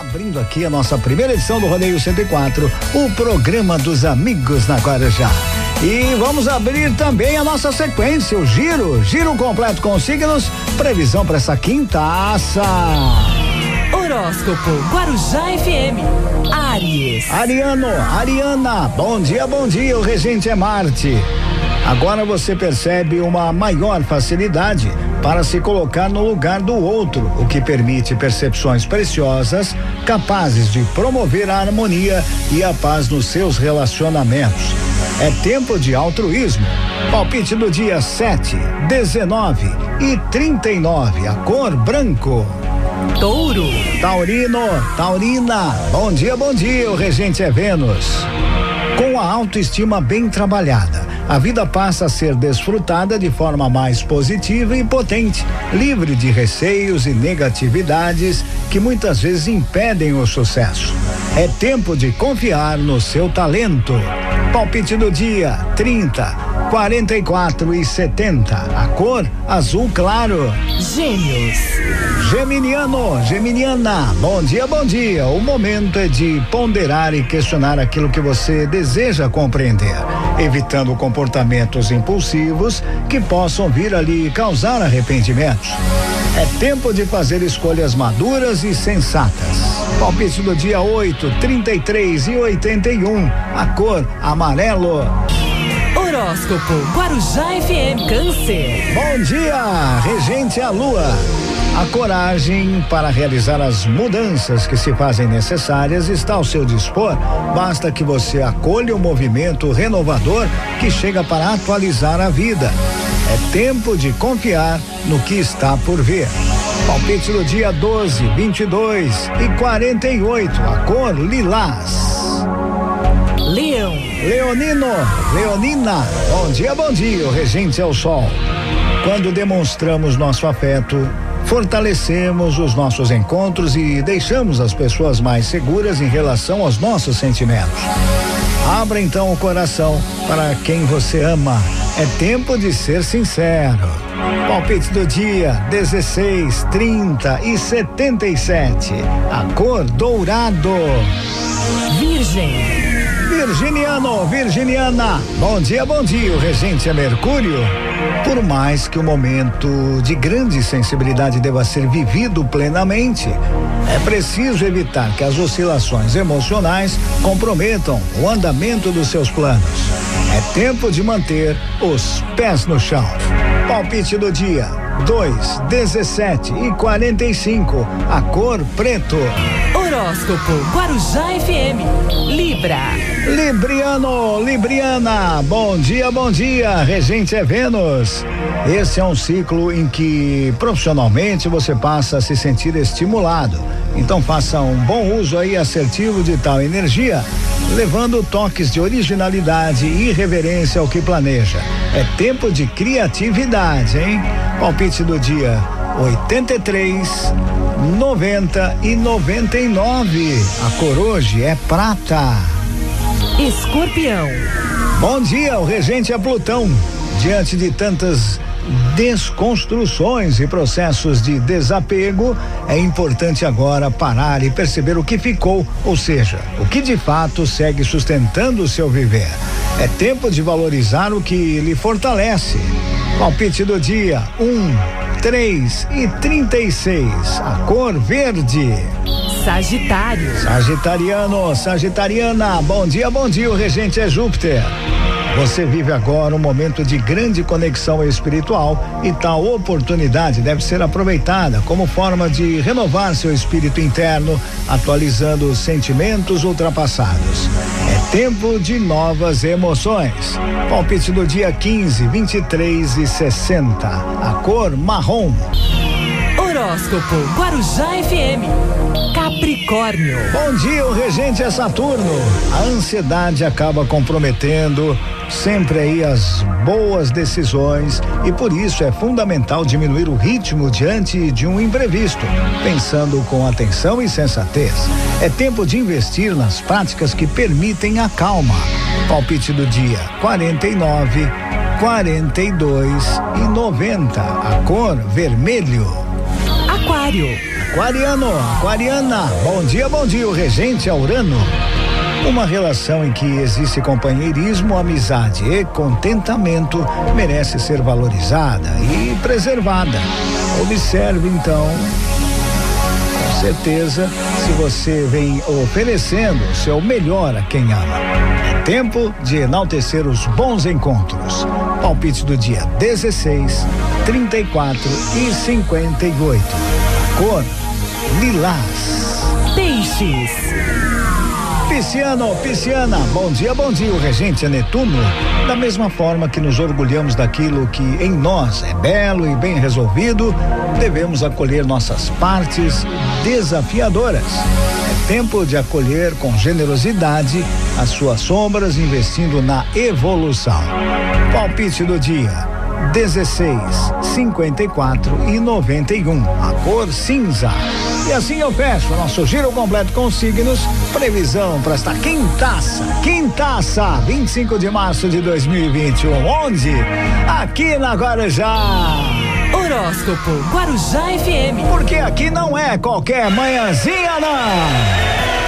Abrindo aqui a nossa primeira edição do Rodeio 104, o programa dos amigos na Guarujá. E vamos abrir também a nossa sequência, o giro, giro completo com signos, previsão para essa quintaça. Horóscopo Guarujá FM. Aries. Ariano, Ariana, bom dia, bom dia. O regente é Marte. Agora você percebe uma maior facilidade para se colocar no lugar do outro, o que permite percepções preciosas capazes de promover a harmonia e a paz nos seus relacionamentos. É tempo de altruísmo. Palpite do dia 7, 19 e 39. A cor branco. Touro. Taurino, Taurina. Bom dia, bom dia. O regente é Vênus. Com a autoestima bem trabalhada, a vida passa a ser desfrutada de forma mais positiva e potente, livre de receios e negatividades que muitas vezes impedem o sucesso. É tempo de confiar no seu talento. Palpite do dia: 30, 44 e 70. A cor azul claro. Gêmeos. Geminiano, Geminiana, bom dia, bom dia. O momento é de ponderar e questionar aquilo que você deseja compreender, evitando comportamentos impulsivos que possam vir ali causar arrependimentos. É tempo de fazer escolhas maduras e sensatas. Palpite do dia 8, 33 e 81. A cor amarelo. Horóscopo Guarujá FM Câncer. Bom dia, regente a lua. A coragem para realizar as mudanças que se fazem necessárias está ao seu dispor. Basta que você acolha o movimento renovador que chega para atualizar a vida. É tempo de confiar no que está por vir. Palpite do dia 12, 22 e 48. A cor lilás. Leonino, Leonina, bom dia, bom dia. O regente é o sol. Quando demonstramos nosso afeto, fortalecemos os nossos encontros e deixamos as pessoas mais seguras em relação aos nossos sentimentos. Abra então o coração para quem você ama. É tempo de ser sincero. Palpite do dia 16, 30 e 77. A cor dourado. Virgem. Virginiano, Virginiana, bom dia, bom dia. O regente é Mercúrio. Por mais que o momento de grande sensibilidade deva ser vivido plenamente, é preciso evitar que as oscilações emocionais comprometam o andamento dos seus planos. É tempo de manter os pés no chão. Palpite do dia: 2, 17 e 45. A cor preto. Horóscopo Guarujá FM. Libra. Libriano, Libriana, bom dia, bom dia. Regente é Vênus. Esse é um ciclo em que profissionalmente você passa a se sentir estimulado. Então faça um bom uso aí assertivo de tal energia, levando toques de originalidade e reverência ao que planeja. É tempo de criatividade, hein? Palpite do dia 83, 90 e 99. A cor hoje é prata. Escorpião. Bom dia, o regente é Plutão. Diante de tantas desconstruções e processos de desapego, é importante agora parar e perceber o que ficou, ou seja, o que de fato segue sustentando o seu viver. É tempo de valorizar o que lhe fortalece. Palpite do dia: 1, um, 3 e 36. A cor verde. Sagitário. Sagitariano, Sagitariana, bom dia, bom dia. O regente é Júpiter. Você vive agora um momento de grande conexão espiritual e tal oportunidade deve ser aproveitada como forma de renovar seu espírito interno, atualizando os sentimentos ultrapassados. É tempo de novas emoções. Palpite do dia 15, 23 e 60. A cor marrom. Horóscopo Guarujá FM. Capricórnio. Bom dia, o regente é Saturno. A ansiedade acaba comprometendo sempre aí as boas decisões e por isso é fundamental diminuir o ritmo diante de um imprevisto, pensando com atenção e sensatez. É tempo de investir nas práticas que permitem a calma. Palpite do dia 49, 42 e 90. A cor vermelho. Aquário. Aquariano, aquariana, bom dia, bom dia, o regente é Urano. Uma relação em que existe companheirismo, amizade e contentamento merece ser valorizada e preservada. Observe então com certeza, se você vem oferecendo o seu melhor a quem ama. É tempo de enaltecer os bons encontros. Palpite do dia 16, 34 e 58. Cor lilás. Peixes. Pisciano, pisciana, bom dia, bom dia, o regente é Netuno. Da mesma forma que nos orgulhamos daquilo que em nós é belo e bem resolvido, devemos acolher nossas partes desafiadoras. É tempo de acolher com generosidade as suas sombras, investindo na evolução. Palpite do dia. 16, 54 e 91. A cor cinza. E assim eu fecho nosso giro completo com signos. Previsão para esta quintaça, quintaça, 25 de março de 2021. Onde? Aqui na Guarujá. Horóscopo Guarujá FM. Porque aqui não é qualquer manhãzinha, não.